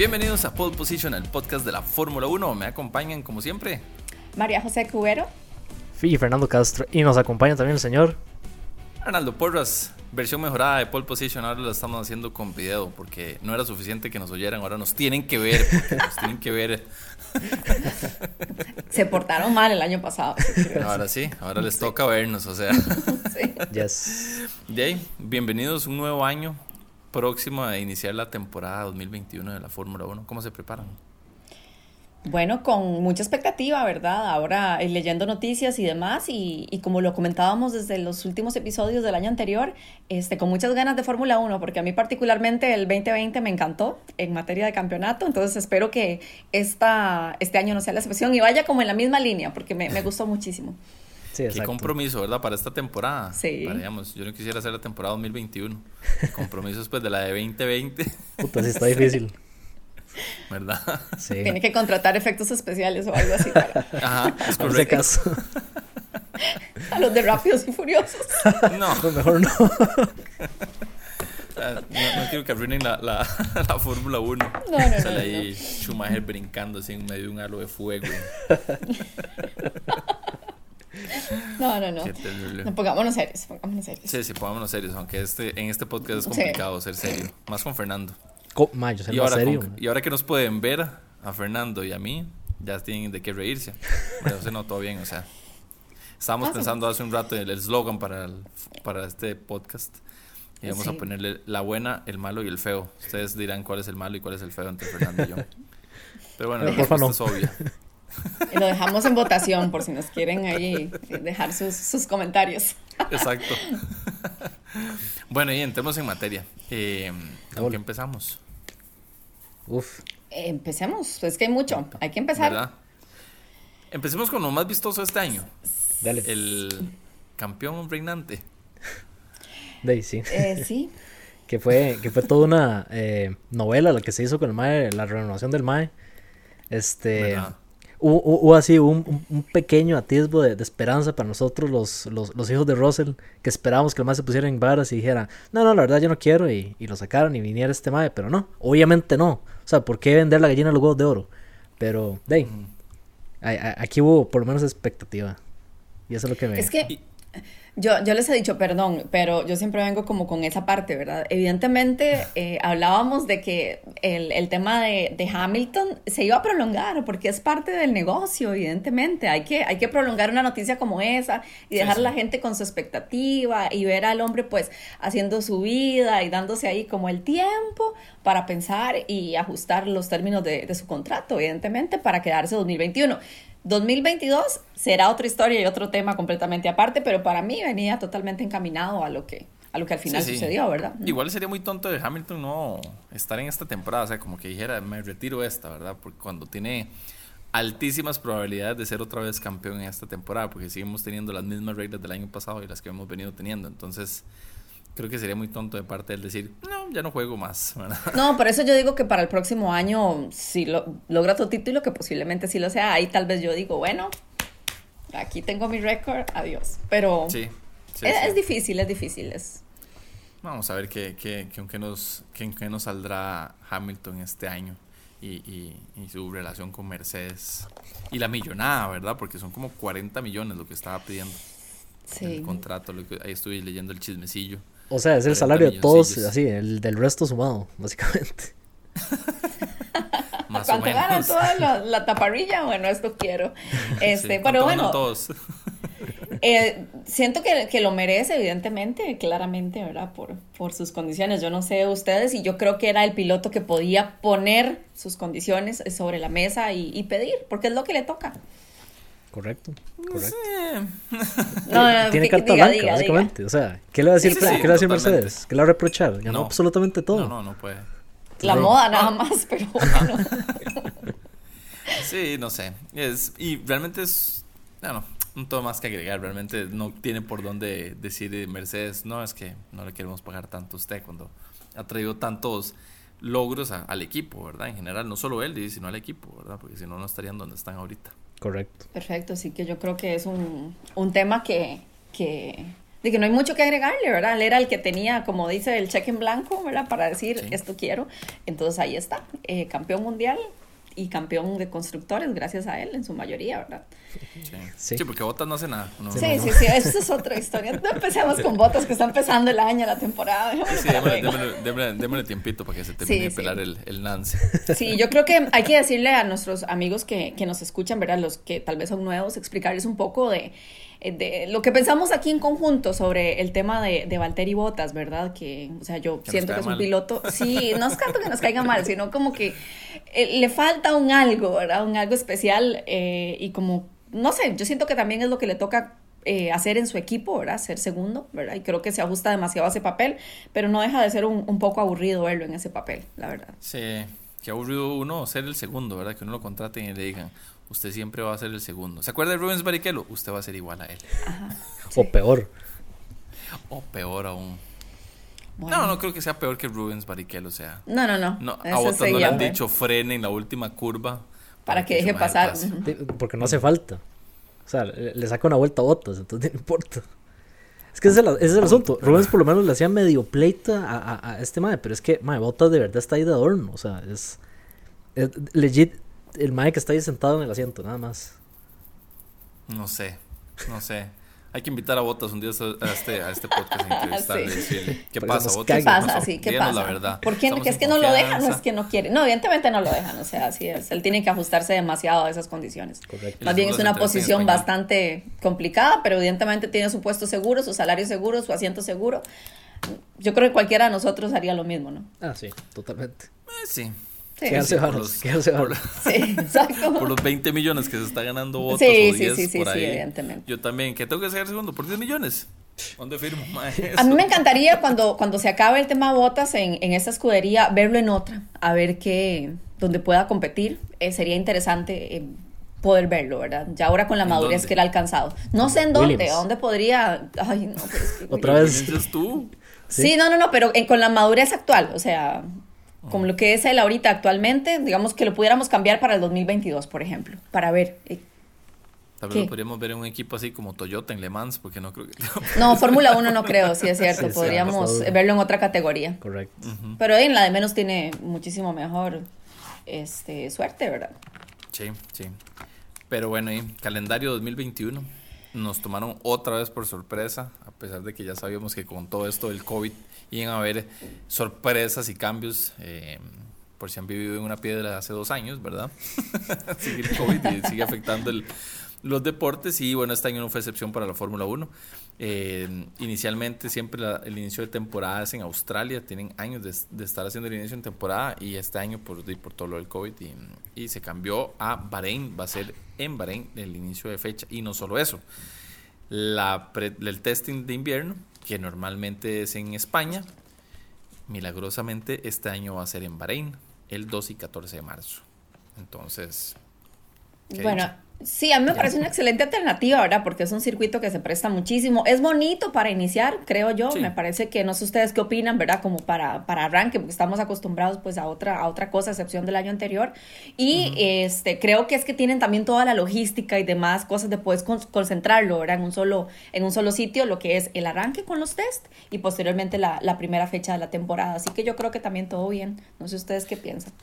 Bienvenidos a Pole Position, el podcast de la Fórmula 1. Me acompañan como siempre. María José Cubero. Y Fernando Castro. Y nos acompaña también el señor. Arnaldo Porras, versión mejorada de Pole Position. Ahora lo estamos haciendo con video porque no era suficiente que nos oyeran. Ahora nos tienen que ver. Nos tienen que ver. Se portaron mal el año pasado. Ahora sí, ahora les toca vernos. O sea, Sí. Yes. Jay, bienvenidos un nuevo año próximo a iniciar la temporada 2021 de la Fórmula 1. ¿Cómo se preparan? Bueno, con mucha expectativa, ¿verdad? Ahora eh, leyendo noticias y demás, y, y como lo comentábamos desde los últimos episodios del año anterior, este, con muchas ganas de Fórmula 1, porque a mí particularmente el 2020 me encantó en materia de campeonato, entonces espero que esta, este año no sea la excepción y vaya como en la misma línea, porque me, me gustó muchísimo. Sí, Qué compromiso, ¿verdad? Para esta temporada. Sí. Para, digamos, yo no quisiera hacer la temporada 2021. El compromiso después de la de 2020, Puta, sí está difícil. ¿verdad? Sí. Tiene que contratar efectos especiales o algo así para Ajá, es correcto. acaso. a los de Rápidos y Furiosos. No, Pues mejor no. ah, no, no quiero que arruinen la, la, la Fórmula 1. No, no, no, Sale no, ahí Schumacher brincando así en medio de un halo de fuego. No, no, no. Qué terrible. No, pongámonos serios, pongámonos serios. Sí, sí, pongámonos serios, aunque este, en este podcast es Sí. complicado ser serio. Más con Fernando. Co- Ma, yo Y ahora, serio. con- y ahora que nos pueden ver a Fernando y a mí, ya tienen de qué reírse. Pero se no, todo bien, o sea. Estábamos Ah, sí. pensando hace un rato en el eslogan para, el- para este podcast. Y vamos a Sí. ponerle la buena, el malo y el feo. Ustedes dirán cuál es el malo y cuál es el feo entre Fernando y yo. Pero bueno, la Pero porfa, respuesta es obvia. Y lo dejamos en votación por si nos quieren ahí dejar sus, sus comentarios. Exacto. bueno, y entremos en materia. Eh, ¿Con Hola. qué empezamos? Uf. Empecemos, es que hay mucho, hay que empezar. ¿Verdad? Empecemos con lo más vistoso de este año. Dale. El campeón reinante. De ahí, sí. Eh, sí, Que fue, que fue toda una eh, novela la que se hizo con el MAE, la renovación del MAE. Este. ¿Verdad? Hubo, así un, un- pequeño atisbo de, de esperanza para nosotros, los, los, los hijos de Russell, que esperábamos que el MAE se pusiera en varas y dijera, no, no, la verdad yo no quiero, y, y lo sacaran y viniera este MAE, pero no, obviamente no. O sea, ¿por qué vender la gallina a los huevos de oro? Pero, de a- aquí hubo por lo menos expectativa. Y eso es lo que me... es que yo, yo les he dicho, perdón, pero yo siempre vengo como con esa parte, ¿verdad? Evidentemente eh, hablábamos de que el, el tema de, de Hamilton se iba a prolongar porque es parte del negocio, evidentemente. Hay que, hay que prolongar una noticia como esa y Sí, dejar sí. a la gente con su expectativa y ver al hombre pues haciendo su vida y dándose ahí como el tiempo para pensar y ajustar los términos de, de su contrato, evidentemente, para quedarse 2021. 2022 será otra historia y otro tema completamente aparte, pero para mí venía totalmente encaminado a lo que, a lo que al final Sí, sí. sucedió, ¿verdad? Igual sería muy tonto de Hamilton no estar en esta temporada, o sea, como que dijera, me retiro esta, ¿verdad? Porque cuando tiene altísimas probabilidades de ser otra vez campeón en esta temporada, porque seguimos teniendo las mismas reglas del año pasado y las que hemos venido teniendo, entonces creo que sería muy tonto de parte de él decir, no, ya no juego más, ¿verdad? No, por eso yo digo que para el próximo año, si lo, logra tu título, que posiblemente sí lo sea, ahí tal vez yo digo, bueno, aquí tengo mi récord, adiós. Pero Sí, sí, es, sí. es difícil, es difícil. Es, Vamos a ver qué, qué, qué- qué nos, nos saldrá Hamilton este año y, y, y su relación con Mercedes. Y la millonada, ¿verdad? Porque son como 40 millones lo que estaba pidiendo en el sí. contrato. lo que- ahí estuve leyendo el chismecillo. O sea, es el 40 salario de todos, así, el del resto sumado, básicamente. Más o ¿Cuánto ganan toda la, la taparrilla? Bueno, esto quiero. Este, Sí, pero ¿cuánto bueno, todos? Eh, siento que, que lo merece, evidentemente, claramente, ¿verdad? Por, por sus condiciones. Yo no sé ustedes y yo creo que era el piloto que podía poner sus condiciones sobre la mesa y, y pedir, porque es lo que le toca. Correcto, correcto. No, no, Tiene que- carta diga, blanca, diga, diga. básicamente. O sea, ¿qué le va a decir, Sí, Fre- sí, ¿qué le va a decir. Mercedes? ¿Qué le va a reprochar? Ganó No. absolutamente todo. No, no, no puede. La moda nada más, pero bueno. Sí, no sé. Es, y realmente es. Bueno, no todo más que agregar. Realmente no tiene por dónde decir Mercedes, no, es que no le queremos pagar tanto a usted cuando ha traído tantos logros a- al equipo, ¿verdad? En general, no solo él, sino al equipo, ¿verdad? Porque si no, no estarían donde están ahorita. Correcto. Perfecto, sí que yo creo que es un, un tema que, que de que no hay mucho que agregarle, ¿verdad? Él era el que tenía, como dice, el cheque en blanco, ¿verdad? Para decir, esto quiero. Entonces ahí está, eh, campeón mundial y campeón de constructores, gracias a él en su mayoría, ¿verdad? Sí, sí. porque Botas no hace nada. sí, sí, sí, eso es otra historia. No empecemos con Botas, que está empezando el año, la temporada. Sí, démosle, tiempito para que se termine de pelar el, el, Nance. Sí, yo creo que hay que decirle a nuestros amigos que, que nos escuchan, ¿verdad? Los que tal vez son nuevos, explicarles un poco de de lo que pensamos aquí en conjunto sobre el tema de, de Valtteri Botas, ¿verdad? Que, o sea, yo siento que es un piloto, sí, no es tanto que nos caiga mal, sino como que eh, le falta un algo, ¿verdad? Un algo especial eh, y como, no sé, yo siento que también es lo que le toca hacer en su equipo, ¿verdad? Ser segundo, ¿verdad? Y creo que se ajusta demasiado a ese papel, pero no deja de ser un, un poco aburrido verlo en ese papel, la verdad. Sí, que aburrido uno ser el segundo, ¿verdad? Que uno lo contraten y le digan, usted siempre va a ser el segundo. ¿Se acuerda de Rubens Barrichello? Usted va a ser igual a él. O peor. O peor aún. No, no creo que sea peor que Rubens Barrichello, o sea. No, no, no. no a otros no le han dicho frene en la última curva. Para, que, deje pasar. Porque no hace falta. O sea, le saca una vuelta a botas, entonces no importa. Es que ese es el, asunto. Rubens por lo menos le hacía medio pleito a, este madre, pero es que, madre, Botas de verdad está ahí de adorno. O sea, es, es legit el mae que está ahí sentado en el asiento, nada más. No sé, no sé. Hay que invitar a Botas un día a este, a este podcast entrevistarle y decirle, ¿qué pasa, Botas? ¿Qué pasa? Sí, ¿qué pasa? la verdad. ¿Por qué? es que no lo dejan, no es que no quiere. No, evidentemente no lo dejan, o sea, así es. Él tiene que ajustarse demasiado a esas condiciones. Correcto. Más bien es una posición bastante complicada, pero evidentemente tiene su puesto seguro, su salario seguro, su asiento seguro. Yo creo que cualquiera de nosotros haría lo mismo, ¿no? Ah, sí, totalmente. Eh, sí, Sí, por los, sí, exacto. por los 20 millones que se está ganando votos sí, o 10 sí, sí, por ahí. evidentemente. Yo también, ¿qué tengo que hacer segundo? ¿Por 10 millones? ¿Dónde firmo? A mí me encantaría cuando, cuando se acabe el tema botas en, en esta escudería, verlo en otra, a ver qué, donde pueda competir. Eh, sería interesante eh, poder verlo, ¿verdad? Ya ahora con la madurez que él ha alcanzado. No sé en dónde, a dónde podría... Ay, no, Otra vez. tú? Sí, no, no, no, pero con la madurez actual, o sea, como lo que es él ahorita actualmente, digamos que lo pudiéramos cambiar para el 2022, por ejemplo, para ver. Eh, Tal vez lo podríamos ver en un equipo así como Toyota en Le Mans, porque no creo que... No, Fórmula 1 no creo, sí es cierto, podríamos verlo en otra categoría. Correcto. Pero en la de menos tiene muchísimo mejor este, suerte, ¿verdad? Sí, sí. Pero bueno, y calendario 2021 nos tomaron otra vez por sorpresa, a pesar de que ya sabíamos que con todo esto del COVID iban a haber sorpresas y cambios. Eh, por si han vivido en una piedra hace dos años, ¿verdad? sigue el COVID y sigue afectando los deportes y bueno, este año no fue excepción para la Fórmula 1. Eh, inicialmente siempre el inicio de temporada es en Australia, tienen años de, estar haciendo el inicio de temporada y este año por, por todo lo del COVID y, y, se cambió a Bahrein, va a ser en Bahrein el inicio de fecha y no solo eso, la el testing de invierno que normalmente es en España, milagrosamente este año va a ser en Bahrein, el 2 y 14 de marzo. Entonces... Bueno, Sí, a mí me parece una excelente alternativa, ¿verdad? Porque es un circuito que se presta muchísimo. Es bonito para iniciar, creo yo. Me parece que no sé ustedes qué opinan, ¿verdad? Como para, para arranque, porque estamos acostumbrados pues a otra, a otra cosa, a excepción del año anterior. Y este, creo que es que tienen también toda la logística y demás cosas de poder concentrarlo, ¿verdad? En un solo, en un solo sitio, lo que es el arranque con los test y posteriormente la, la primera fecha de la temporada. Así que yo creo que también todo bien. No sé ustedes qué piensan.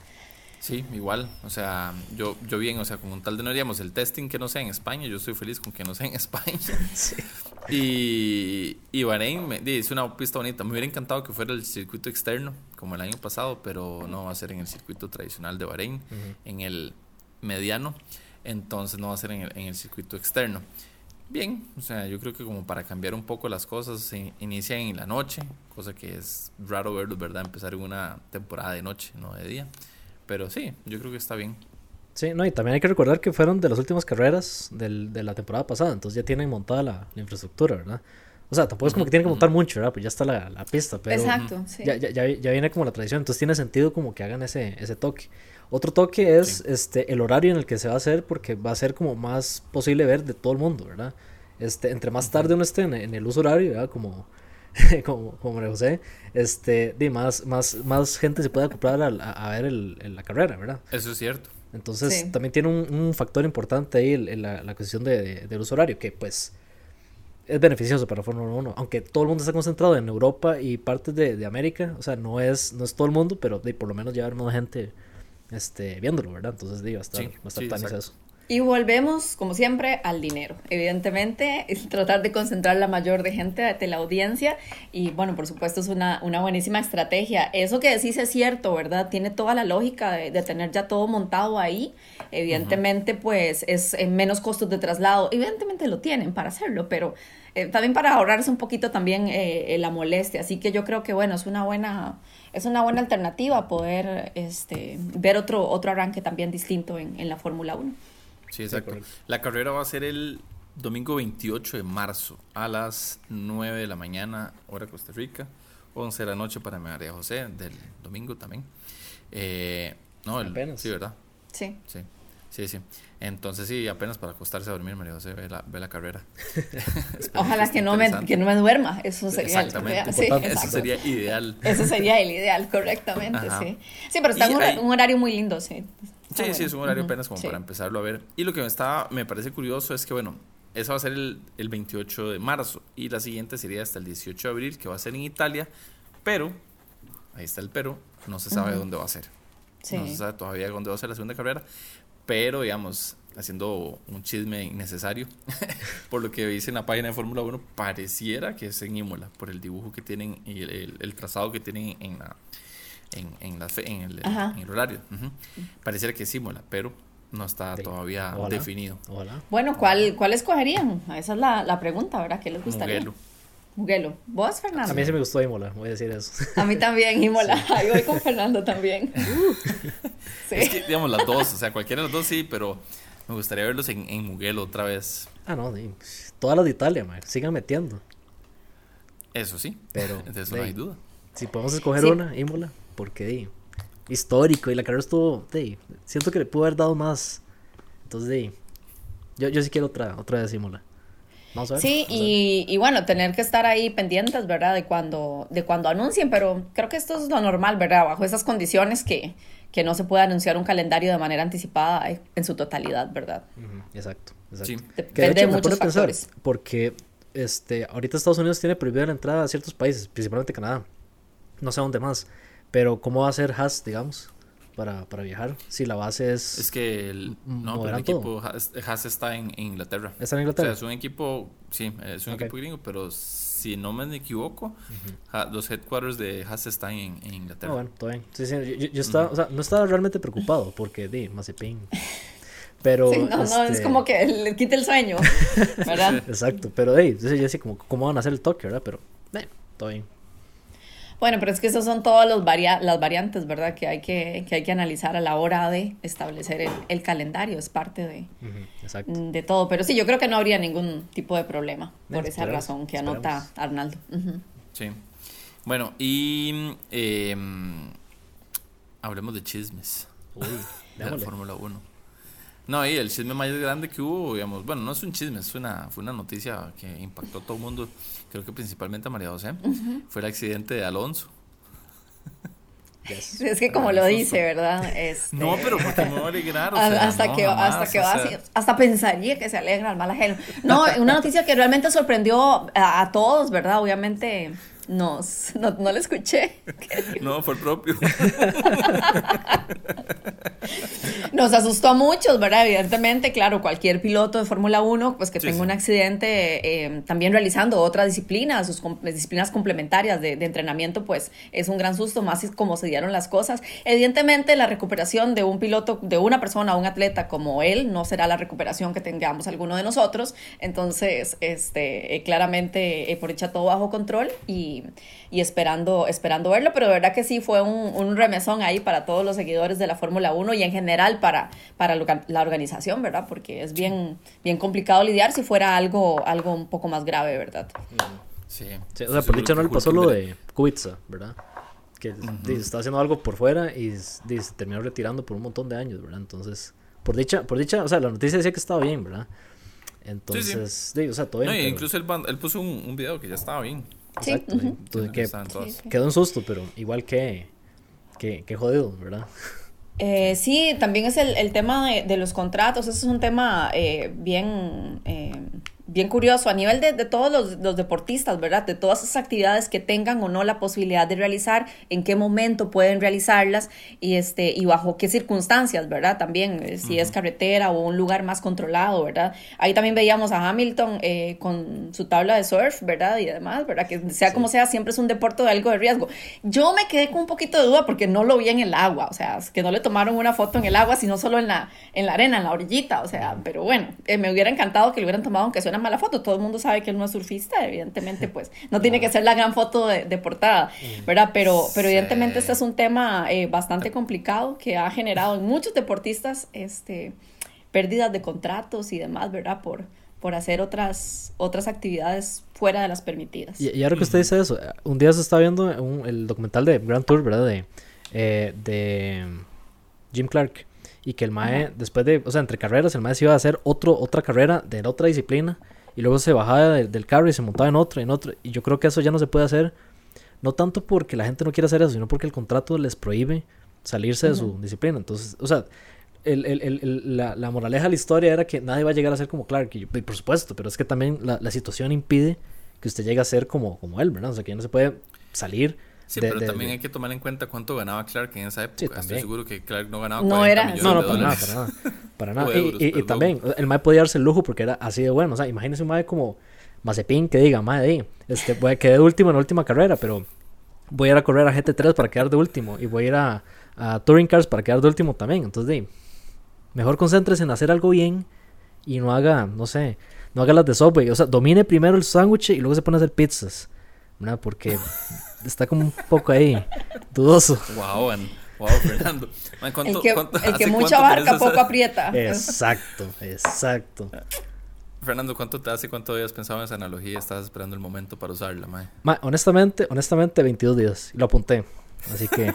Sí, igual, o sea, yo, yo bien, o sea, con un tal de no haríamos el testing que no sea en España, yo estoy feliz con que no sea en España. Y, y Bahrein me, es una pista bonita, me hubiera encantado que fuera el circuito externo, como el año pasado, pero no va a ser en el circuito tradicional de Bahrein, en el mediano, entonces no va a ser en el, en el circuito externo. Bien, o sea, yo creo que como para cambiar un poco las cosas, se inician en la noche, cosa que es raro verlo, ¿verdad? Empezar en una temporada de noche, no de día. Pero sí, yo creo que está bien. Sí, no, y también hay que recordar que fueron de las últimas carreras del, de la temporada pasada, entonces ya tienen montada la, infraestructura, ¿verdad? O sea, tampoco es como que tienen que montar mucho, ¿verdad? Pues ya está la, la pista, pero Exacto, sí. ya, ya, ya, viene como la tradición, entonces tiene sentido como que hagan ese, ese toque. Otro toque es este el horario en el que se va a hacer, porque va a ser como más posible ver de todo el mundo, ¿verdad? Este, entre más tarde uno esté en, en el uso horario, ¿verdad? Como como, como María José, este, de más, más, más gente se puede acoplar a, a, ver el, la carrera, ¿verdad? Eso es cierto. Entonces también tiene un, un, factor importante ahí en la, la cuestión de, del uso horario, que pues es beneficioso para la Fórmula 1, aunque todo el mundo está concentrado en Europa y partes de, de América, o sea, no es, no es todo el mundo, pero de, por lo menos ya más gente este, viéndolo, ¿verdad? Entonces, digo, va a estar, Sí, va a estar sí, tan eso. Y volvemos, como siempre, al dinero. Evidentemente, es tratar de concentrar la mayor de gente de la audiencia. Y bueno, por supuesto, es una, una buenísima estrategia. Eso que decís es cierto, ¿verdad? Tiene toda la lógica de, de tener ya todo montado ahí. Evidentemente, pues es en menos costos de traslado. Evidentemente lo tienen para hacerlo, pero eh, también para ahorrarse un poquito también eh, eh, la molestia. Así que yo creo que, bueno, es una buena, es una buena alternativa poder este, ver otro, otro arranque también distinto en, en la Fórmula 1. Sí, exacto. la carrera va a ser el domingo 28 de marzo a las 9 de la mañana, hora Costa Rica, 11 de la noche para María José, del domingo también. Eh, no, el, Apenas. sí, ¿verdad? Sí. Sí, sí, sí. Entonces sí, apenas para acostarse a dormir, María José, ve la, ve la carrera. Ojalá que no, me, que no me duerma, eso sería Exactamente, sí, eso sería ideal. Eso sería el ideal, correctamente, Ajá. sí. Sí, pero está un, hay- un horario muy lindo, sí. Está Sí, sí, es un horario apenas como sí. para empezarlo a ver. Y lo que me, está, me parece curioso es que, bueno, eso va a ser el, el 28 de marzo y la siguiente sería hasta el 18 de abril, que va a ser en Italia, pero, ahí está el pero, no se sabe dónde va a ser. Sí. No se sabe todavía dónde va a ser la segunda carrera, pero, digamos, haciendo un chisme innecesario, por lo que dice en la página de Fórmula 1, pareciera que es en Imola, por el dibujo que tienen y el, el- el trazado que tienen en la... En, en, la fe- en, el, Ajá. en el horario. Pareciera que es Imola, pero no está Sí. todavía definido. Bueno, ¿cuál, ¿cuál escogerían? Esa es la, la pregunta, ¿verdad? ¿Qué les gustaría? Mugello. Mugello. ¿Vos, Fernando? A mí sí me gustó Imola, voy a decir eso. A mí también, Imola. Ahí voy con Fernando también. Sí. Es que, digamos, las dos, o sea, cualquiera de las dos sí, pero me gustaría verlos en, en Mugello otra vez. Ah, no, sí. Todas las de Italia, man, sigan metiendo. Eso sí, Pero, de eso no hay duda. Si podemos escoger Sí. una, Imola, porque di, histórico y la carrera estuvo, di, siento que le pudo haber dado más. Entonces, di, yo, yo sí quiero otra, otra vez Imola. Vamos a ver. Sí, vamos a ver. y, y bueno, tener que estar ahí pendientes, ¿verdad? De cuando, de cuando anuncien, pero creo que esto es lo normal, ¿verdad? Bajo esas condiciones que, que no se puede anunciar un calendario de manera anticipada en su totalidad, ¿verdad? Exacto, exacto. Sí. Que de Depende de hecho me muchos pensar, factores. porque este, ahorita Estados Unidos tiene prohibida la entrada a ciertos países, principalmente Canadá. No sé dónde más. Pero ¿cómo va a ser Haas, digamos, para, para viajar? Si la base es... Es que el, no, pero el equipo Haas, Haas está en, en Inglaterra. ¿Está en O Inglaterra? sea, es un equipo, sí, es un Ok. equipo gringo, pero si no me equivoco, Ha- los headquarters de Haas están en, en Ah, Inglaterra. bueno, todo bien. Sí, sí, yo, yo- yo estaba, o sea, no estaba realmente preocupado porque, di, Mazepin. Pero... Sí, no, no, es este, como que le quite el sueño, ¿verdad? Exacto, pero, di, entonces yo así como, ¿cómo van a hacer el toque, verdad? Pero, eh, todo bien. Bueno, pero es que esas son todas los varia- las variantes, ¿verdad? Que hay que, que hay que analizar a la hora de establecer el, el calendario, es parte de, exacto. de todo. Pero sí, yo creo que no habría ningún tipo de problema por Eh, esa esperemos, razón que anota esperemos. Arnaldo. Sí. Bueno, y em, hablemos de chismes Uy, de la. Fórmula 1. No, y el chisme más grande que hubo, digamos, bueno, no es un chisme, es una, fue una noticia que impactó a todo el mundo, creo que principalmente a María José, fue el accidente de Alonso. Yes. Es que como lo dice, ¿verdad? Este, No, pero porque me voy a alegrar, o sea, hasta no, que jamás, hasta que o va sea, así, hasta pensaría que se alegra al mal ajeno. No, una noticia que realmente sorprendió a, a todos, ¿verdad? Obviamente nos no, no la escuché. No, fue el propio. Nos asustó a muchos, ¿verdad? Evidentemente, claro, cualquier piloto de Fórmula 1, pues que Sí, tenga sí. un accidente eh, también realizando otra disciplina, sus com- disciplinas complementarias de, de entrenamiento, pues es un gran susto, más como se dieron las cosas. Evidentemente, la recuperación de un piloto, de una persona, un atleta como él, no será la recuperación que tengamos alguno de nosotros. Entonces, este, eh, claramente, eh, por hecha todo bajo control y, y esperando, esperando verlo, pero de verdad que sí fue un, un remesón ahí para todos los seguidores de la Fórmula 1 y en general para, para lo- la organización, ¿verdad? Porque es bien, bien complicado lidiar si fuera algo, algo un poco más grave, ¿verdad? Sí. Sí, o sea, por dicha no le pasó lo de Kubica, ¿verdad? Que di, está haciendo algo por fuera y di, se terminó retirando por un montón de años, ¿verdad? Entonces, por dicha, por dicha, o sea, la noticia decía que estaba bien, ¿verdad? Entonces, di, o sea, todo bien. No, pero- incluso él, él puso un, un video que ya estaba bien. Sí, Exacto, entonces, Que. Sí, sí. quedó un susto, pero igual que, que, que jodido, ¿verdad? Eh, sí, también es el, el tema de, de los contratos, ese es un tema eh, bien, eh, bien curioso a nivel de, de todos los, los, deportistas, ¿verdad? De todas esas actividades que tengan o no la posibilidad de realizar, en qué momento pueden realizarlas y, este, y bajo qué circunstancias, ¿verdad? También, eh, si es carretera o un lugar más controlado, ¿verdad? Ahí también veíamos a Hamilton eh, con su tabla de surf, ¿verdad? Y demás, ¿verdad? Que sea como sea, siempre es un deporte de algo de riesgo. Yo me quedé con un poquito de duda porque no lo vi en el agua, o sea, que no le tomaron una foto en el agua, sino solo en la, en la arena, en la orillita, o sea, pero bueno, eh, me hubiera encantado que le hubieran tomado aunque sea una mala foto. Todo el mundo sabe que él no es surfista, evidentemente, pues no tiene que ser la gran foto de, portada, ¿verdad? Pero, pero evidentemente este es un tema eh, bastante complicado que ha generado en muchos deportistas este, pérdidas de contratos y demás, ¿verdad? Por, por hacer otras, otras actividades fuera de las permitidas. Y, ahora que usted dice eso, un día se está viendo el documental de Grand Tour, ¿verdad? De, eh, de Jim Clark. Y que el MAE, después de, o sea, entre carreras, el MAE se iba a hacer otro, otra carrera de otra disciplina. Y luego se bajaba del carro y se montaba en otro, en otro. Y yo creo que eso ya no se puede hacer. No tanto porque la gente no quiera hacer eso, sino porque el contrato les prohíbe salirse de su disciplina. Entonces, o sea, el, el, el, la, la, moraleja de la historia era que nadie va a llegar a ser como Clark. Y, por supuesto, pero es que también la, la, situación impide que usted llegue a ser como, como él, ¿verdad? O sea, que ya no se puede salir Sí, pero también hay que tomar en cuenta cuánto ganaba Clark en esa época. Sí, Estoy seguro que Clark no ganaba no era, millones no, no, para nada, para nada. Para nada. y, y, también, el Mae podía darse el lujo porque era así de bueno. O sea, imagínese un Mae como Mazepin que diga, Mae, este, voy a quedar de último en la última carrera, pero voy a ir a correr a GT3 para quedar de último. Y voy a ir a, a Touring Cars para quedar de último también. Entonces, de, mejor concéntrese en hacer algo bien y no haga, no sé, no haga las de Subway. O sea, domine primero el sándwich y luego se pone a hacer pizzas. ¿Verdad? Porque está como un poco ahí, dudoso. Wow, wow Fernando. el que, el que mucho abarca, poco aprieta. Exacto, exacto. Fernando, ¿cuánto te hace? ¿Cuánto habías pensado en esa analogía? ¿Estabas esperando el momento para usarla, mae? honestamente, honestamente, 22 días. Lo apunté. Así que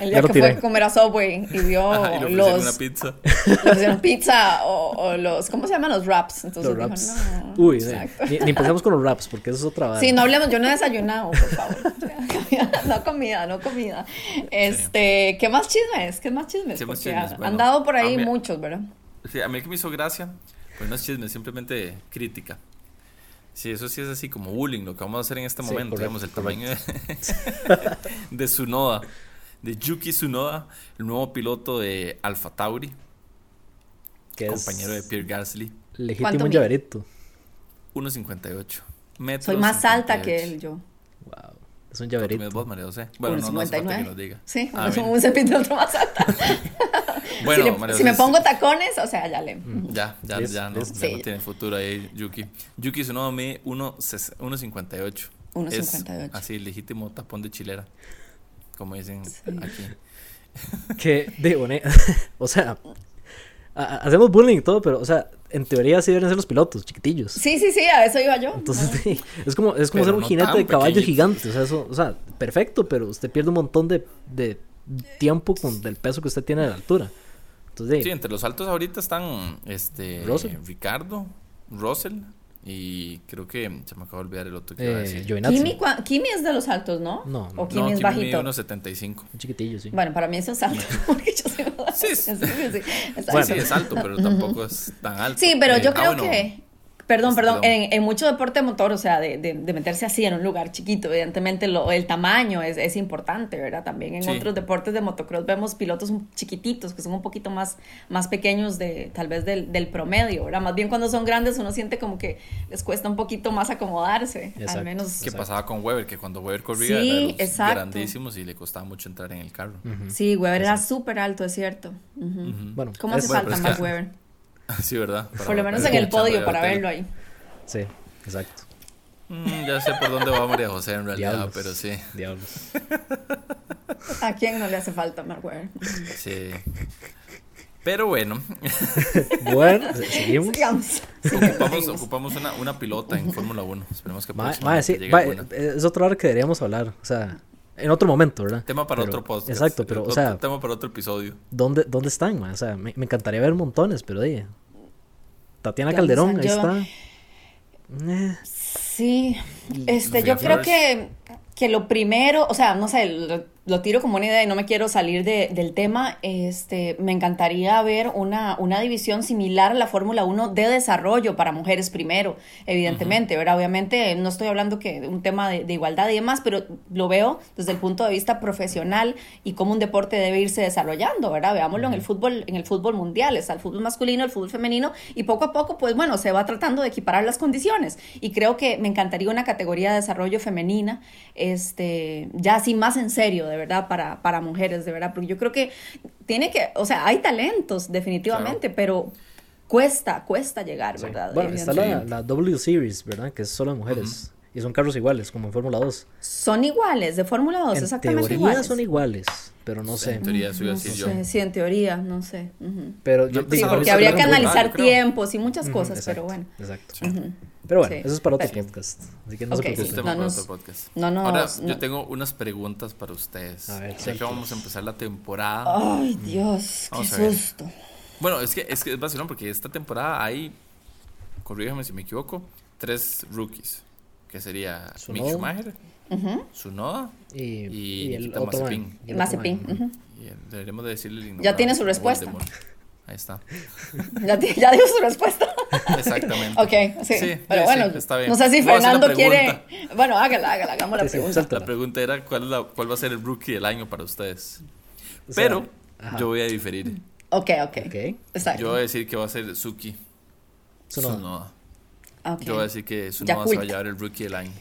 El día que fue a comer a Subway y vio y los. una pizza. Le pizza o, los. ¿Cómo se llaman los wraps? Entonces los wraps. Uy, ni, ni, empecemos con los wraps porque eso es otra vez. Sí, no hablemos. Yo no he desayunado, por favor. no comida, no comida. Este, ¿qué más chismes? ¿Qué más chismes? porque han dado por ahí muchos, ¿verdad? Sí, a mí que me hizo gracia, pues no es chisme, simplemente crítica. Sí, eso sí es así como bullying, lo que vamos a hacer en este momento, digamos, el tamaño de, de su noda de Yuki Tsunoda, el nuevo piloto de Alfa Tauri, que compañero de Pierre Gasly. Legítimo llaverito. 1.58 Soy más alta que él, yo. Wow. Es un llaverito. vos, María José? Bueno, no, no hace falta que lo diga. Sí, ah, es un cepillo más alta. bueno, si, María si me pongo tacones, o sea, ya le... Mm. Ya, ya, ya, no, ya no tiene futuro ahí, Yuki. Yuki Tsunoda mide 1.58. 1.58. Así, legítimo tapón de chilera como dicen aquí. Que, digo, o sea, hacemos bullying y todo, pero, o sea, en teoría sí deben ser los pilotos, chiquitillos. Sí, sí, sí, a eso iba yo. Entonces, es como, es como ser un jinete de caballo gigante, o sea, eso, o sea, perfecto, pero usted pierde un montón de, de tiempo con el peso que usted tiene de la altura. Entonces, sí, entre los altos ahorita están, este, Ricardo, Russell, y creo que se me acaba de olvidar el otro que iba a decir. Kimi, Kimi, es de los altos, ¿no? No, ¿O Kimi es bajito? unos 75. Un chiquitillo, sí. Bueno, para mí es alto. porque yo soy... sí, sí, sí, sí, es alto, pero tampoco es tan alto. Sí, pero yo eh, creo ah, que Perdón, perdón. En, en, mucho deporte motor, o sea, de, de, meterse así en un lugar chiquito, evidentemente lo, el tamaño es, es, importante, ¿verdad? También en otros deportes de motocross vemos pilotos chiquititos que son un poquito más, más pequeños de tal vez del, del, promedio, ¿verdad? Más bien cuando son grandes uno siente como que les cuesta un poquito más acomodarse, al menos. ¿Qué pasaba con Weber? Que cuando Weber corría sí, eran grandísimos y le costaba mucho entrar en el carro. Sí, Weber era súper alto, es cierto. bueno, ¿Cómo hace falta más Weber? Sí, ¿verdad? por lo menos en el podio para verlo ahí. Sí, exacto. Mm, ya sé por dónde va María José en realidad, pero sí. Diablos. ¿A quién no le hace falta Mark Sí. Pero bueno. bueno, seguimos. Ocupamos, ocupamos una, una, pilota en Fórmula 1. Esperemos que, ma, ma, sí, va, Es otro hora que deberíamos hablar. O sea, en otro momento, ¿verdad? Tema para otro podcast. Exacto, pero, o sea. Tema para otro episodio. ¿Dónde, dónde están, O sea, me, me encantaría ver montones, pero oye. Tatiana Calderón, ahí está. Sí, este, yo creo que, que lo primero, o sea, no sé, lo tiro como una idea y no me quiero salir de, del tema, este, me encantaría ver una, una división similar a la Fórmula 1 de desarrollo para mujeres primero, evidentemente, ¿verdad? Obviamente no estoy hablando que un tema de, de, igualdad y demás, pero lo veo desde el punto de vista profesional y cómo un deporte debe irse desarrollando, ¿verdad? Veámoslo en el fútbol, en el fútbol mundial, está el fútbol masculino, el fútbol femenino y poco a poco, pues bueno, se va tratando de equiparar las condiciones y creo que me encantaría una categoría de desarrollo femenina, este, ya así más en serio, de verdad, para, para mujeres, de verdad, porque yo creo que tiene que, o sea, hay talentos definitivamente, claro. pero cuesta, cuesta llegar, Sí. ¿verdad? Bueno, está la, la W Series, ¿verdad? Que es solo de mujeres. Y son carros iguales, como en Fórmula 2. Son iguales, de Fórmula 2, en exactamente teoría iguales. son iguales, pero no sé. En teoría, No sé, yo. sí, en teoría, no sé. ujú. Pero yo Sí, porque habría que analizar tiempos y muchas cosas, exacto, pero bueno. Exacto. Pero bueno, Sí. eso es para otro Pero- podcast. Así que no Ok, se preocupen. no nos- podcast. no nos- Ahora, no- yo tengo unas preguntas para ustedes. A ver, ya que vamos a empezar la temporada. Ay, Dios, qué Vamos susto. Bueno, es que es que es vacilón porque esta temporada hay, corrígeme si me equivoco, tres rookies. Que sería Mick Tsunoda. Schumacher, Ujú. Tsunoda Y, Y y el Mazepin. y el Mazepin, deberíamos de decirle el Ya tiene su respuesta. Voldemort. Ahí está. Ya, ya dio su respuesta. Exactamente. ok, sí. Sí, pero sí, bueno, sí, está bien. no sé si Fernando quiere. Bueno, hágala, hágala, hagamos la pregunta. La pregunta era cuál, es la- cuál va a ser el rookie del año para ustedes. O sea, Pero ajá. yo voy a diferir. Ok, ok. Ok. Exacto. Yo voy a decir que va a ser Suki Tsunoda. Tsunoda. Ok. Yo voy a decir que Tsunoda se va a llevar el rookie del año.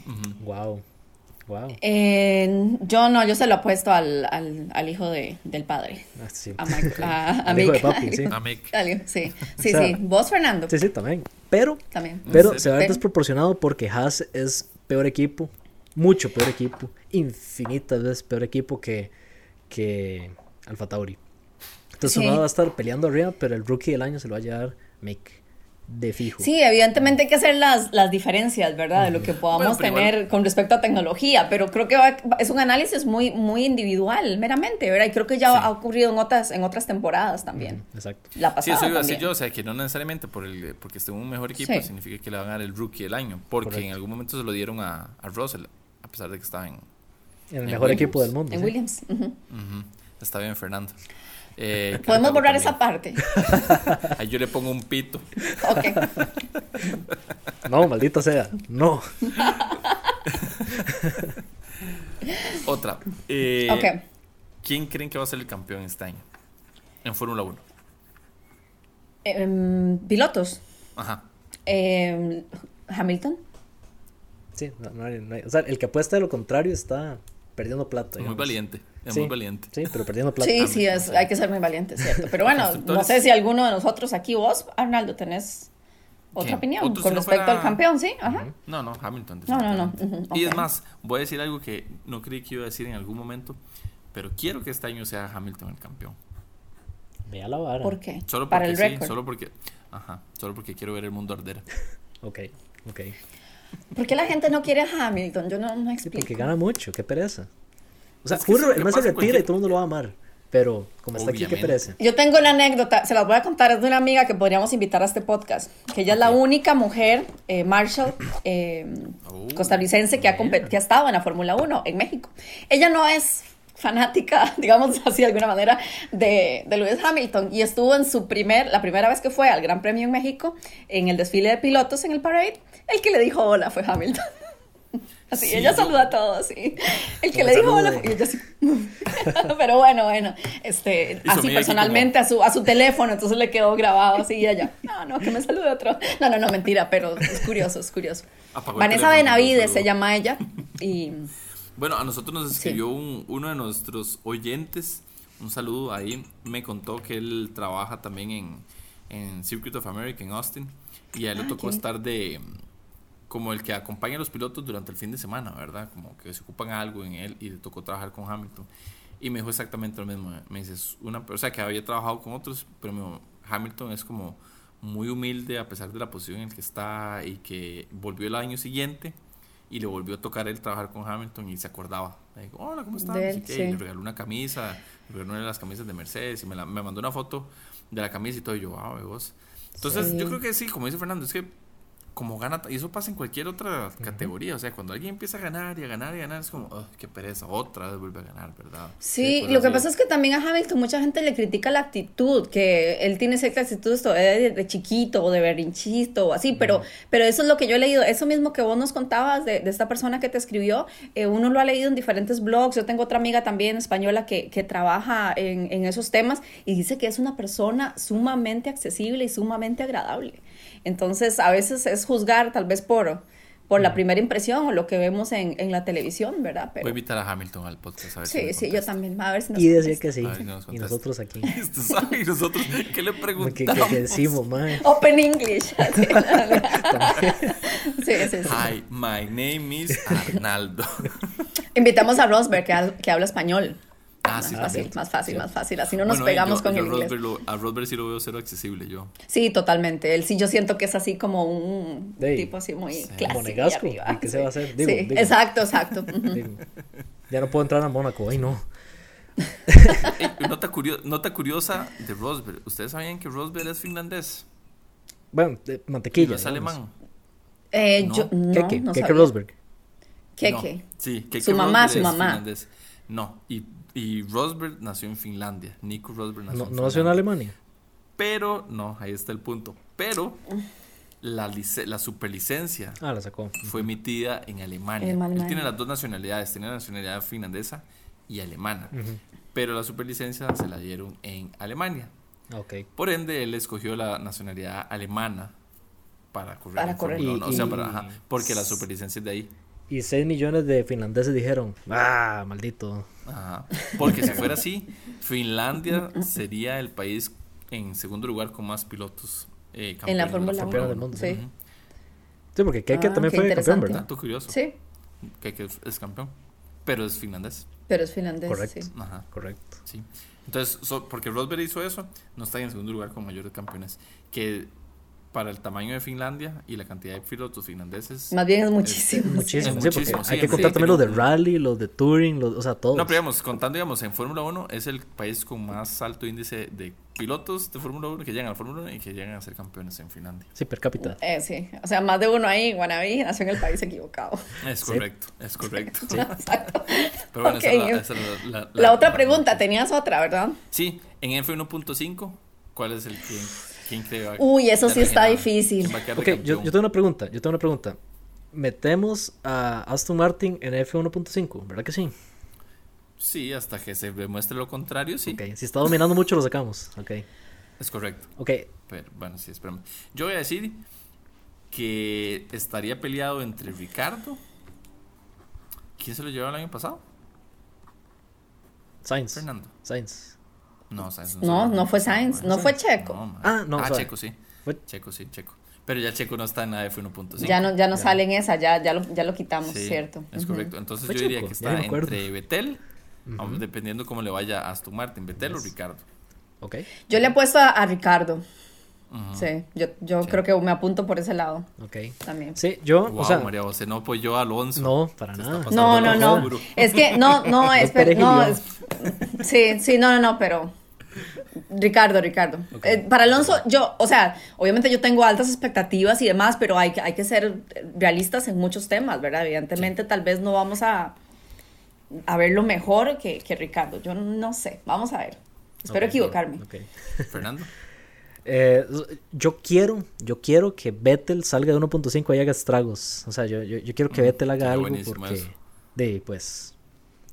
Wow. Wow. Eh, yo no, yo se lo apuesto al, al, al hijo de, del padre. Ah, sí. A, Mike- a, a Al hijo de Mick. papi, sí. A Mick. Sí, sí, O sea, sí. Vos, Fernando, Sí, sí, también. Pero, también. pero se va a ver Sí. desproporcionado porque Haas es peor equipo. Mucho peor equipo. Infinitas veces peor equipo que, que Alfa Tauri. Entonces Sí. Tsunoda va a estar peleando arriba, pero el rookie del año se lo va a llevar Mick. De fijo. Sí, evidentemente hay que hacer las, las diferencias, ¿verdad? De lo que podamos Bueno, tener igual- con respecto a tecnología, pero creo que va- es un análisis muy, muy individual, meramente, ¿verdad? Y creo que ya Sí. ha ocurrido en otras, en otras temporadas también. Exacto. La Sí, pasada eso iba a decir yo, o sea, que no necesariamente por el, porque esté en un mejor equipo Sí. significa que le van a dar el rookie del año, porque Correcto. en algún momento se lo dieron a, a Russell, a pesar de que estaba en... En el En mejor Williams. equipo del mundo. En sí. Williams. ujú. Ujú. Está bien, Fernando. Eh, Podemos borrar también. esa parte. Ahí yo le pongo un pito. Ok. No, maldita sea. No. Otra. Eh, Ok. ¿Quién creen que va a ser el campeón este año? En Fórmula 1. Em, pilotos. Ajá. Em, Hamilton. Sí, no, no hay- no hay- o sea, el que apuesta de lo contrario está perdiendo plata. Muy digamos. valiente. Es Sí, muy valiente. Sí, pero perdiendo plata. Sí, sí, es, hay que ser muy valiente, ¿cierto? Pero bueno, no sé si alguno de nosotros aquí, vos, Arnaldo, tenés otra ¿Quién? opinión Otro si con no respecto fuera- al campeón, ¿sí? Ajá. No, no, Hamilton. No, no, no. definitivamente. Ujú, Y es más, voy a decir algo que no creí que iba a decir en algún momento, pero quiero que este año sea Hamilton el campeón. Vea la vara. ¿Por qué? Solo porque Para el sí, récord. solo porque, ajá, solo porque quiero ver el mundo arder. Ok, ok. ¿Por qué la gente no quiere a Hamilton? Yo no, no Sí, explico. porque gana mucho, qué pereza. O sea, Es que el más se retira y todo el mundo lo va a amar. Pero como está aquí, qué pereza. Yo tengo la anécdota, se las voy a contar, es de una amiga que podríamos invitar a este podcast, que ella es la única mujer, eh, Marshall, eh, Oh, costarricense, que ha, que ha estado en la Fórmula 1 en México. Ella no es fanática, digamos así de alguna manera, de, de Lewis Hamilton y estuvo en su primer, la primera vez que fue al Gran Premio en México, en el desfile de pilotos en el parade, el que le dijo hola fue Hamilton. Así, Sí, ella saluda a todos, así. El que le dijo hola, y ella así. Pero bueno, bueno, este, así personalmente a su, a su teléfono, entonces le quedó grabado así y ella, no, no, que me salude otro. No, no, no, mentira, pero es curioso, es curioso. Apagó Vanessa Benavides se llama ella y Bueno, a nosotros nos escribió un- uno de nuestros oyentes, un saludo ahí, me contó que él trabaja también en, en Circuit of America en Austin y a él le Ah, tocó estar de como el que acompaña a los pilotos durante el fin de semana, ¿verdad? Como que se ocupan algo en él y le tocó trabajar con Hamilton. Y me dijo exactamente lo mismo. Me dice, es una, o sea, que había trabajado con otros, pero dijo, Hamilton es como muy humilde a pesar de la posición en la que está y que volvió el año siguiente y le volvió a tocar él trabajar con Hamilton y se acordaba. Le digo, hola, ¿cómo estás? Él, y le regaló una camisa, le regaló una de las camisas de Mercedes y me, la- me mandó una foto de la camisa y todo. Y yo, wow, vos. Entonces, Sí. yo creo que sí, como dice Fernando, es que como gana, y eso pasa en cualquier otra categoría, o sea, cuando alguien empieza a ganar y a ganar y a ganar, es como, "Ugh, qué pereza, otra vez vuelve a ganar, ¿verdad? Sí, lo que así. pasa es que también a Hamilton mucha gente le critica la actitud, que él tiene cierta actitud esto, de, de chiquito o de berrinchito o así, pero, pero eso es lo que yo he leído, eso mismo que vos nos contabas de, de esta persona que te escribió, eh, uno lo ha leído en diferentes blogs, yo tengo otra amiga también española que, que trabaja en, en esos temas y dice que es una persona sumamente accesible y sumamente agradable. Entonces, a veces es juzgar tal vez por, por la primera impresión o lo que vemos en, en la televisión, ¿verdad? Voy a Pero, invitar a Hamilton al podcast, a ver si sí, me sí, yo también, a ver si nos Y contesta. que sí. No nos y nosotros aquí. Sabe, y nosotros, ¿qué le ¿Qué, preguntamos? qué- qué decimos, mae? Open English. sí, sí, sí. Hi, my name is Arnaldo. Invitamos a Rosberg, que, ha- que habla español. Ah, sí, más fácil, también. más fácil, más fácil. Así no nos Bueno, pegamos yo- con yo el a inglés. Lo- a Rosberg sí lo veo cero accesible yo. Sí, totalmente. Él sí, yo siento que es así como un tipo así muy sí. clásico. Como Negasco, y arriba. ¿y qué se va a hacer? Digo, sí, digo. exacto, exacto. Digo, Ya no puedo entrar a Mónaco. Ay, no. Ey, nota, curio- nota curiosa de Rosberg. ¿Ustedes sabían que Rosberg es finlandés? Bueno, de mantequilla. es digamos. alemán. Eh, No. yo no, Keke, no Keke sabía. Rosberg. Keke. No, sí, Keke Su mamá, Rosberg su es mamá. finlandés. No, y, y Rosberg nació en Finlandia. Nico Rosberg nació No, en no nació en Finlandia. Alemania. Pero, no, ahí está el punto. Pero la, lice- la superlicencia Ah, la sacó. fue emitida en Alemania. En Alemania. Él tiene las dos nacionalidades, tiene la nacionalidad finlandesa y alemana. Pero la superlicencia se la dieron en Alemania. Ok. Por ende, él escogió la nacionalidad alemana para correr. Para en correr. O sea, para, ajá, porque la superlicencia es de ahí. Y 6 millones de finlandeses dijeron, ah, maldito. Ajá. Porque si fuera así, Finlandia sería el país en segundo lugar con más pilotos eh, campeones En la de Fórmula Campeón 1. del mundo. Sí. Sí, porque Keke Ah, también fue campeón. ¿verdad? Dato curioso. sí, Que, que es, es campeón. Pero es finlandés. pero es finlandés. Correcto. sí. Ajá. Correcto. Sí. Entonces, so- porque Rosberg hizo eso, no está en segundo lugar con mayores campeones. Que para el tamaño de Finlandia y la cantidad de pilotos finlandeses. Más bien es muchísimo. Muchísimo, Es sí, porque muchísimo, sí, hay que contar también los de rally, los de touring, los, o sea, todos. No, pero digamos, contando, digamos, en Fórmula 1 es el país con más alto índice de pilotos de Fórmula 1 que llegan a la Fórmula 1 y que llegan a ser campeones en Finlandia. Sí, per cápita. Eh, sí, o sea, más de uno ahí, Guanabí, nació en el país equivocado. Es correcto, es correcto. Exacto. Pero bueno, Ok. esa es la, esa la- la- La otra la- pregunta, tenías otra, ¿verdad? Sí, en F1.5, ¿cuál es el quién, quién cree va- Uy, eso sí está difícil. ¿Quién va a quedar de Ok, yo, tengo una pregunta, yo tengo una pregunta. Metemos a Aston Martin en F1.5, ¿verdad que sí? Sí, hasta que se demuestre lo contrario, sí. Ok, si está dominando mucho lo sacamos. Ok, Es correcto. ok. Pero bueno, sí, espérame. Yo voy a decir que estaría peleado entre Ricardo. ¿Quién se lo llevó el año pasado? Sainz. Fernando. Sainz. No, Sainz No, no fue Sainz, no fue Checo. Ah, no, Ah. Checo sí. Checo sí, Checo. Pero ya Checo no está en la F1.5. Ya no, ya no sale en esa, ya, ya, lo, ya lo quitamos, Sí, ¿cierto? Es correcto. Entonces Fue yo diría que ya está entre Betel, dependiendo cómo le vaya a Aston Martin, Betel o Ricardo. Ok. Yo le he puesto a, a Ricardo. Sí, yo, yo Sí. creo que me apunto por ese lado Ok. también. Sí, yo, Wow, o sea, María José no apoyó a Alonso. no, para nada. No, no, no. Es que no, no, espera, perejil, no, es- sí, sí, no, no, no, pero Ricardo, Ricardo. Eh, para Alonso, yo, o sea, obviamente yo tengo altas expectativas y demás, pero hay, que- hay que ser realistas en muchos temas, ¿verdad? Evidentemente, tal vez no vamos a, a ver lo mejor que, que Ricardo. Yo no sé, vamos a ver. Espero equivocarme. ok. Fernando. Eh, yo quiero, yo quiero que Vettel salga de 1.5 y haga estragos. O sea, yo, yo, yo quiero que Mm, Vettel haga algo porque, eso. de, pues,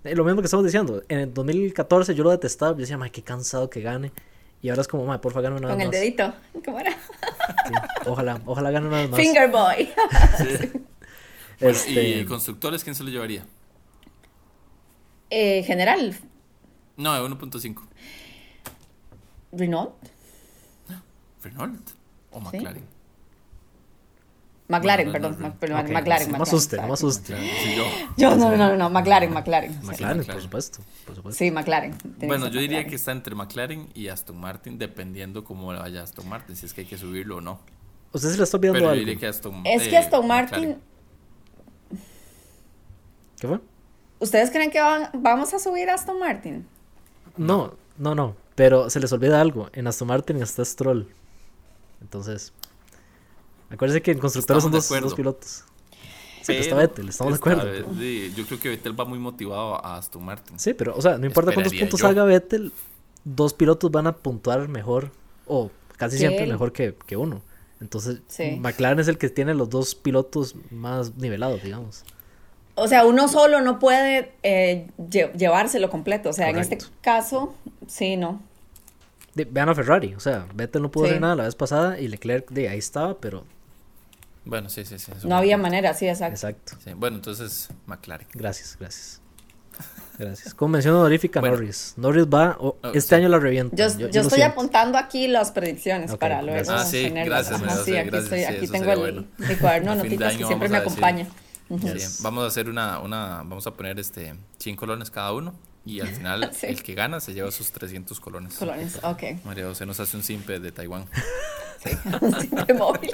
lo mismo que estamos diciendo. En el 2014 yo lo detestaba, yo decía, "Mae, qué cansado que gane. Y ahora es como, "Mae, porfa, gane una vez Con el más". dedito. ¿Cómo era? Sí, ojalá, ojalá gane una vez más. Finger Boy. Bueno, Este, ¿Y constructores quién se lo llevaría? Eh, general, No, de 1.5. Renault. Renault o Sí. McLaren. McLaren, Bueno, no, perdón, no, McLaren. No me McLaren, asuste, no me yo. Yo, no, no, no, no, McLaren, McLaren. McLaren, McLaren. por supuesto, por supuesto. Sí, McLaren. Bueno, yo diría McLaren. que está entre McLaren y Aston Martin, dependiendo cómo vaya Aston Martin, si es que hay que subirlo o no. Usted se le está yo algo. diría que Aston Es que eh, Aston Martin, McLaren. ¿Qué fue? ¿ustedes creen que van- vamos a subir a Aston Martin? No, no, no. Pero se les olvida algo. En Aston Martin está Stroll. Entonces, Acuérdense que en constructores son dos, dos pilotos. Sí, pero está Vettel, estamos de acuerdo. sí, yo creo que Vettel va muy motivado a Aston Martin. Sí, pero, o sea, no importa cuántos puntos yo. salga Vettel, dos pilotos van a puntuar mejor, o casi siempre él. mejor que, que uno. Entonces, Sí. McLaren es el que tiene los dos pilotos más nivelados, digamos. O sea, uno solo no puede eh, lle- llevárselo completo. O sea, en este caso, sí, no. De- vean a Ferrari, o sea, Vettel no pudo Sí. hacer nada la vez pasada y Leclerc de ahí estaba, pero Bueno, sí, sí, sí. No había manera, sí, exacto. exacto. Sí, Bueno, entonces McLaren. Gracias, gracias. Gracias. Como mención honorífica, Bueno. Norris. Norris va, o- Oh, este sí. año la revienta. Yo, yo, lo estoy apuntando aquí las predicciones Ok, para luego gracias. Ah, sí, tenerlas. gracias, Ajá, sí, aquí, gracias, estoy, sí, aquí tengo el, bueno. mi cuaderno de notitas que siempre vamos me a decir. acompaña. Sí, Yes. Vamos a hacer una, una, vamos a poner este 100 colones cada uno y al final Sí. el que gana se lleva sus 300 colones. Colones, ok. María José nos hace un simpe de Taiwán. Sí, simple móvil.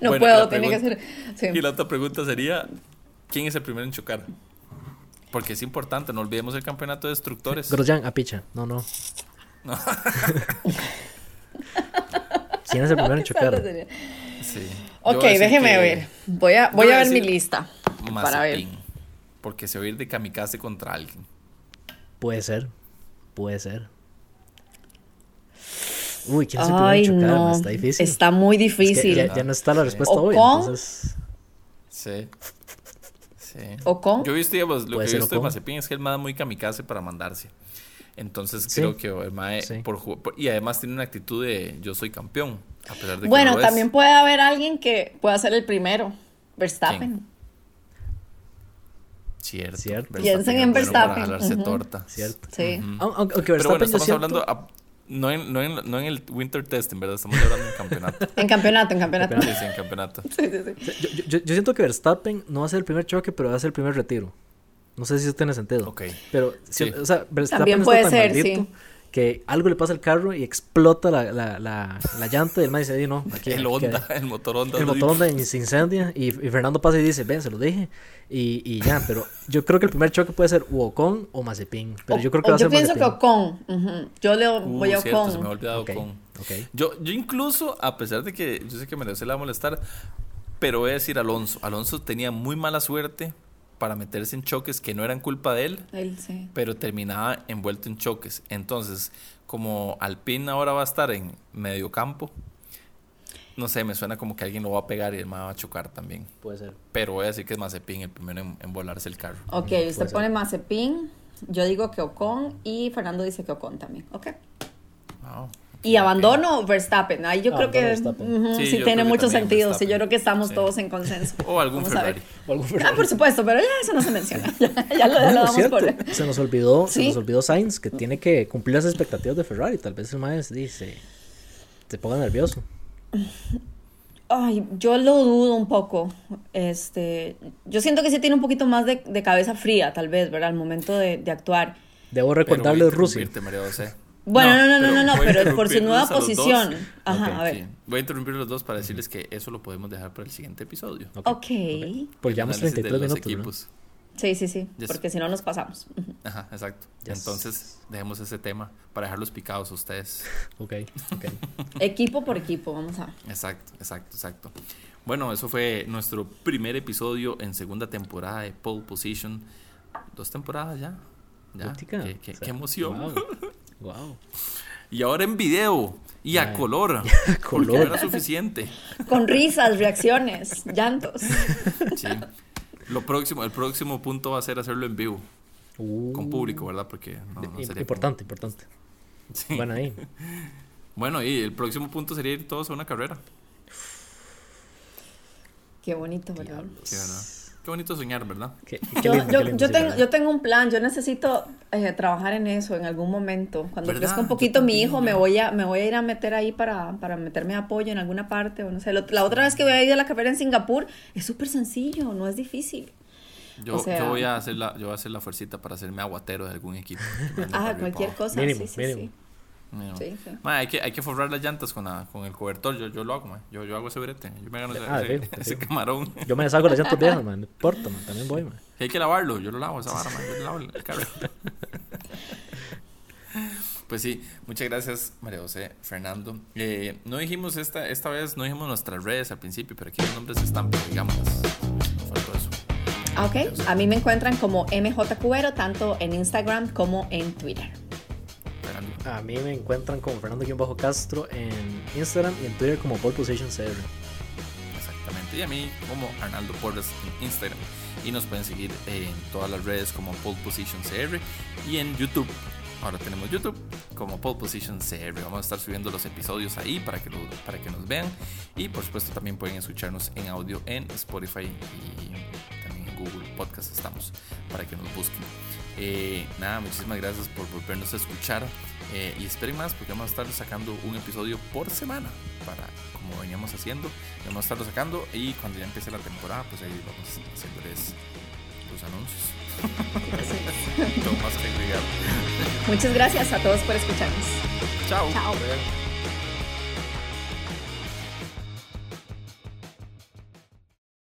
no Bueno, puedo, tiene que ser. Sí. Y la otra pregunta sería, ¿quién es el primero en chocar? Porque es importante, no olvidemos el campeonato de destructores. Grosjean, a picha. No, no. No. ¿Quién es el primero en chocar? Sí. Ok, déjeme que ver. Voy a, voy voy a a ver mi lista. Para ver. Porque se va a ir de kamikaze contra alguien. Puede ser. Puede ser. Uy, ¿quién Ay, en chocar? no. Está difícil. Está muy Es que difícil. ya, ya no está la respuesta O hoy, con- entonces. Sí. Sí. Ocon. Yo he visto, digamos, lo Puede que he ser visto de. Mazepin es que el mae es muy kamikaze para mandarse. Entonces Sí. creo que el mae Sí. por y además tiene una actitud de yo soy campeón, a pesar de que Bueno, no lo es. también puede haber alguien que pueda ser el primero. Verstappen. Cierto. Cierto. Piensen en para Verstappen, ujú. torta. Cierto. Sí. Aunque, aunque Pero Verstappen bueno, estamos siento- hablando a- no, en, no, en, no en el Winter Testing, ¿verdad? Estamos hablando en campeonato. En campeonato, en campeonato. sí, sí, en campeonato. Sí, sí, sí. Yo, yo- yo- siento que Verstappen no va a ser el primer choque, pero va a ser el primer retiro. No sé si eso tiene sentido. Ok. Pero, si- Sí. o sea, Verstappen También está puede tan ser, maldito sí. Que algo le pasa al carro y explota la, la, la, la llanta y el man dice, "Di, no, aquí, El aquí- Honda, el motor Honda. el motor. Honda se incendia y, y Fernando pasa y dice, ven, se lo dije. Y, y ya, pero yo creo que el primer choque puede ser u Ocon o Mazepin. Pero yo creo que va a ser pienso que Mazepin. Ocon. Yo le Uh, voy a cierto, Ocon. se me ha olvidado Ok, Ocon. ok. Yo, yo incluso, a pesar de que yo sé que me le va a molestar, pero voy a decir Alonso. Alonso tenía muy mala suerte para meterse en choques que no eran culpa de él, Él sí. pero terminaba envuelto en choques. Entonces, como Alpine ahora va a estar en medio campo, no sé, me suena como que alguien lo va a pegar y el man va a chocar también. Puede ser. Pero voy a decir que es Mazepin el primero en, en volarse el carro. Ok, Puede usted ser. pone Mazepin. Yo digo que Ocon. Y Fernando dice que Ocon también. Ok. Wow. Y abandono Verstappen. Ahí yo creo Abandono que Sí, sí, yo tiene creo mucho sentido. Sí, yo creo que estamos Sí. todos en consenso. O algún Vamos a ver. Ferrari. O algún Ah, por supuesto, pero ya eso no se menciona. Ya, ya lo, Bueno, lo damos cierto, por. se nos olvidó, se nos olvidó Sainz que tiene que cumplir las expectativas de Ferrari. Tal vez el maestro dice, se ponga nervioso. Ay, yo lo dudo un poco. Este, yo siento que sí tiene un poquito más de, de cabeza fría, tal vez, ¿verdad? Al momento de, de actuar. Debo recordarle Rusia. Bueno, no, no, no, no, no, pero por su nueva posición. Ajá, a ver. Sí, Voy a interrumpir los dos para decirles que eso lo podemos dejar para el siguiente episodio. Ok. Ok. Pues llevamos Análisis de 33 los minutos. ¿no? equipos. Sí, sí, sí. Yes. Porque si no nos pasamos. Ajá, exacto. Yes. Entonces, dejemos ese tema para dejarlos picados a ustedes. Ok, ok. Equipo por equipo, vamos a. Exacto, exacto, exacto. Bueno, eso fue nuestro primer episodio en segunda temporada de Pole Position. Dos temporadas ya. Qué, qué- o sea, qué emoción. Wow. wow. Y ahora en video y a Ay. color. Color. no era suficiente. Con risas, reacciones, llantos. Sí. Lo próximo, el próximo punto va a ser hacerlo en vivo, Uh, con público, ¿verdad? Porque no, sería importante, importante. Sí. Bueno, ahí. Bueno, y el próximo punto sería ir todos a una carrera. Qué bonito, ¿verdad? Sí, ¿verdad? Qué bonito soñar, ¿verdad? Qué, qué Yo, lindo, yo, qué lindo, yo sí, tengo, ¿verdad? yo tengo un plan, yo necesito eh, trabajar en eso en algún momento. Cuando ¿Verdad? crezca un poquito mi hijo, me voy, a, me voy a ir a meter ahí para, para meterme apoyo en alguna parte. O no sé. La otra vez que voy a ir a la carrera en Singapur, es súper sencillo, no es difícil. Yo, O sea- yo voy a hacer la, yo voy a hacer la fuercita para hacerme aguatero de algún equipo. Ah, cualquier cosa. Mínimo, sí, sí, mínimo. sí. Sí, sí. Ma, hay que, hay que forrar las llantas con, la, con el cobertor. Yo, yo lo hago. Yo, yo hago ese brete. Yo me gano ese, Ah, ese- sí, sí. ese camarón. Yo me deshago las llantas viejas, man. No importa, man. También voy, man. hay que lavarlo. Yo lo lavo esa vara, ma. Yo lo lavo el carro. Pues sí, muchas gracias María José, Fernando. Eh, no dijimos esta, esta vez, no dijimos nuestras redes al principio, pero aquí los nombres están, digamos, faltó eso. Ah, ok, a mí me encuentran como MJ Cubero, tanto en Instagram como en Twitter. A mí me encuentran como Fernando-Castro en Instagram y en Twitter como Pole Position CR. Exactamente, y a mí como Arnaldo Porras en Instagram. Y nos pueden seguir en todas las redes como Pole Position CR y en YouTube Ahora tenemos YouTube como Pole Position CR. Vamos a estar subiendo los episodios ahí para que, para que nos vean. Y por supuesto también pueden escucharnos en audio en Spotify y también en Google Podcast estamos para que nos busquen. Eh, nada, muchísimas gracias por volvernos a escuchar. Eh, y esperen más porque vamos a estar sacando un episodio por semana para como veníamos haciendo. Vamos a estarlo sacando y cuando ya empiece la temporada, pues ahí vamos haciéndoles los anuncios. Muchas gracias a todos por escucharnos. Chao. Chao.